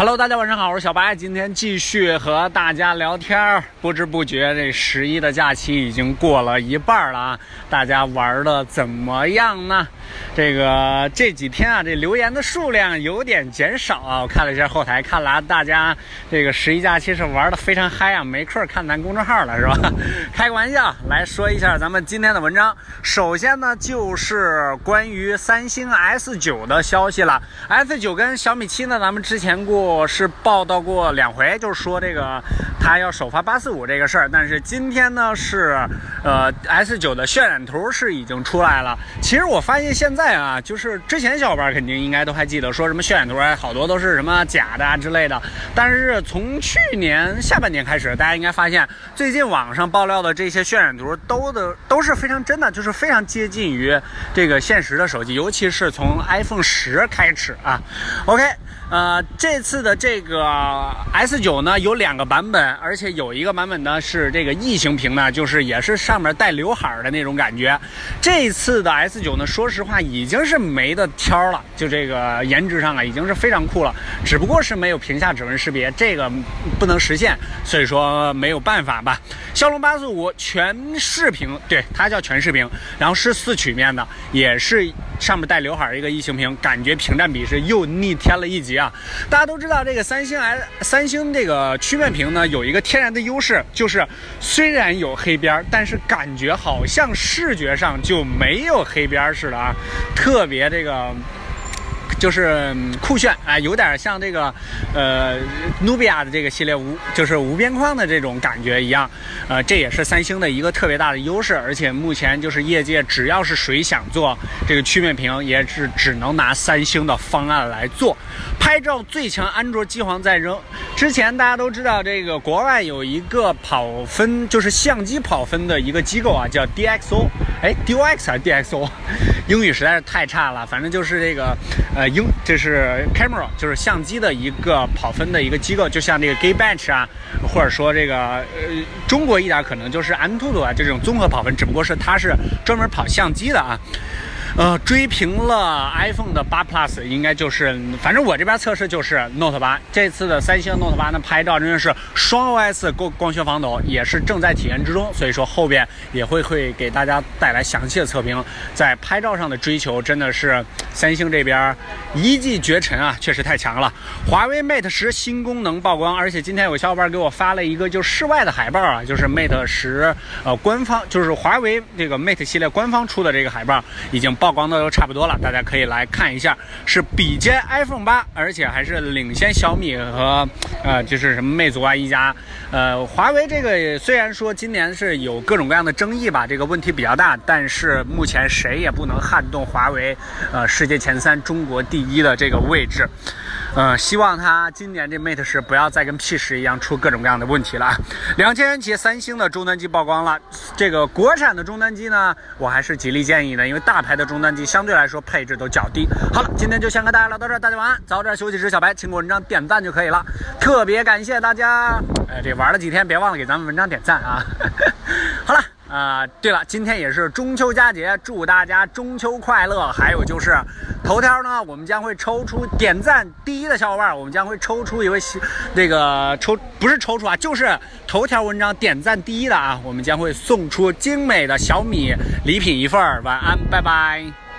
Hello，大家晚上好，我是小白，今天继续和大家聊天儿。不知不觉，这十一的假期已经过了一半了啊，大家玩的怎么样呢？这个这几天啊，这留言的数量有点减少啊。我看了一下后台，看来大家这个十一假期是玩的非常嗨啊，没空看咱公众号了是吧？开个玩笑，来说一下咱们今天的文章。首先呢，就是关于三星 S 九的消息了。S 九跟小米七呢，咱们之前过我是报道过两回，就是说这个他要首发八四五这个事儿。但是今天呢，是呃 S 九的渲染图是已经出来了。其实我发现。现在啊，就是之前小伙伴肯定应该都还记得，说什么渲染图，好多都是什么假的啊之类的。但是从去年下半年开始，大家应该发现，最近网上爆料的这些渲染图都的都是非常真的，就是非常接近于这个现实的手机，尤其是从 iPhone 十开始啊。OK。呃，这次的这个 S 九呢有两个版本，而且有一个版本呢是这个异形屏呢，就是也是上面带刘海的那种感觉。这次的 S 九呢，说实话已经是没得挑了，就这个颜值上啊，已经是非常酷了。只不过是没有屏下指纹识别，这个不能实现，所以说没有办法吧。骁龙八四五全视屏，对，它叫全视屏，然后是四曲面的，也是上面带刘海一个异形屏，感觉屏占比是又逆天了一级。啊，大家都知道这个三星 S 三星这个曲面屏呢，有一个天然的优势，就是虽然有黑边，但是感觉好像视觉上就没有黑边似的啊，特别这个。就是酷炫啊，有点像这个，呃，努比亚的这个系列无就是无边框的这种感觉一样，呃，这也是三星的一个特别大的优势。而且目前就是业界只要是谁想做这个曲面屏，也是只能拿三星的方案来做。拍照最强安卓机皇在扔。之前大家都知道，这个国外有一个跑分，就是相机跑分的一个机构啊，叫 DxO，哎，DoX 还是 DxO？英语实在是太差了，反正就是这个，呃，英这是 camera，就是相机的一个跑分的一个机构，就像这个 g a y b e n c h 啊，或者说这个呃中国一点可能就是安兔兔啊，这种综合跑分，只不过是它是专门跑相机的啊。呃，追平了 iPhone 的八 Plus，应该就是，反正我这边测试就是 Note 八。这次的三星 Note 八呢，拍照真的是双 OS 光光学防抖，也是正在体验之中。所以说后边也会会给大家带来详细的测评。在拍照上的追求真的是三星这边一骑绝尘啊，确实太强了。华为 Mate 十新功能曝光，而且今天有小伙伴给我发了一个就室外的海报啊，就是 Mate 十呃官方就是华为这个 Mate 系列官方出的这个海报已经。曝光的都差不多了，大家可以来看一下，是比肩 iPhone 八，而且还是领先小米和呃，就是什么魅族啊、一加，呃，华为这个虽然说今年是有各种各样的争议吧，这个问题比较大，但是目前谁也不能撼动华为，呃，世界前三、中国第一的这个位置。嗯，希望它今年这 Mate 十不要再跟 P 十一样出各种各样的问题了。两千元起，三星的终端机曝光了。这个国产的终端机呢，我还是极力建议的，因为大牌的终端机相对来说配置都较低。好了，今天就先和大家聊到这儿，大家晚安，早点休息。时小白，请给文章点赞就可以了。特别感谢大家，哎，这玩了几天，别忘了给咱们文章点赞啊。啊，对了，今天也是中秋佳节，祝大家中秋快乐。还有就是，头条呢，我们将会抽出点赞第一的小伙伴，我们将会抽出一位，那个抽不是抽出啊，就是头条文章点赞第一的啊，我们将会送出精美的小米礼品一份儿。晚安，拜拜。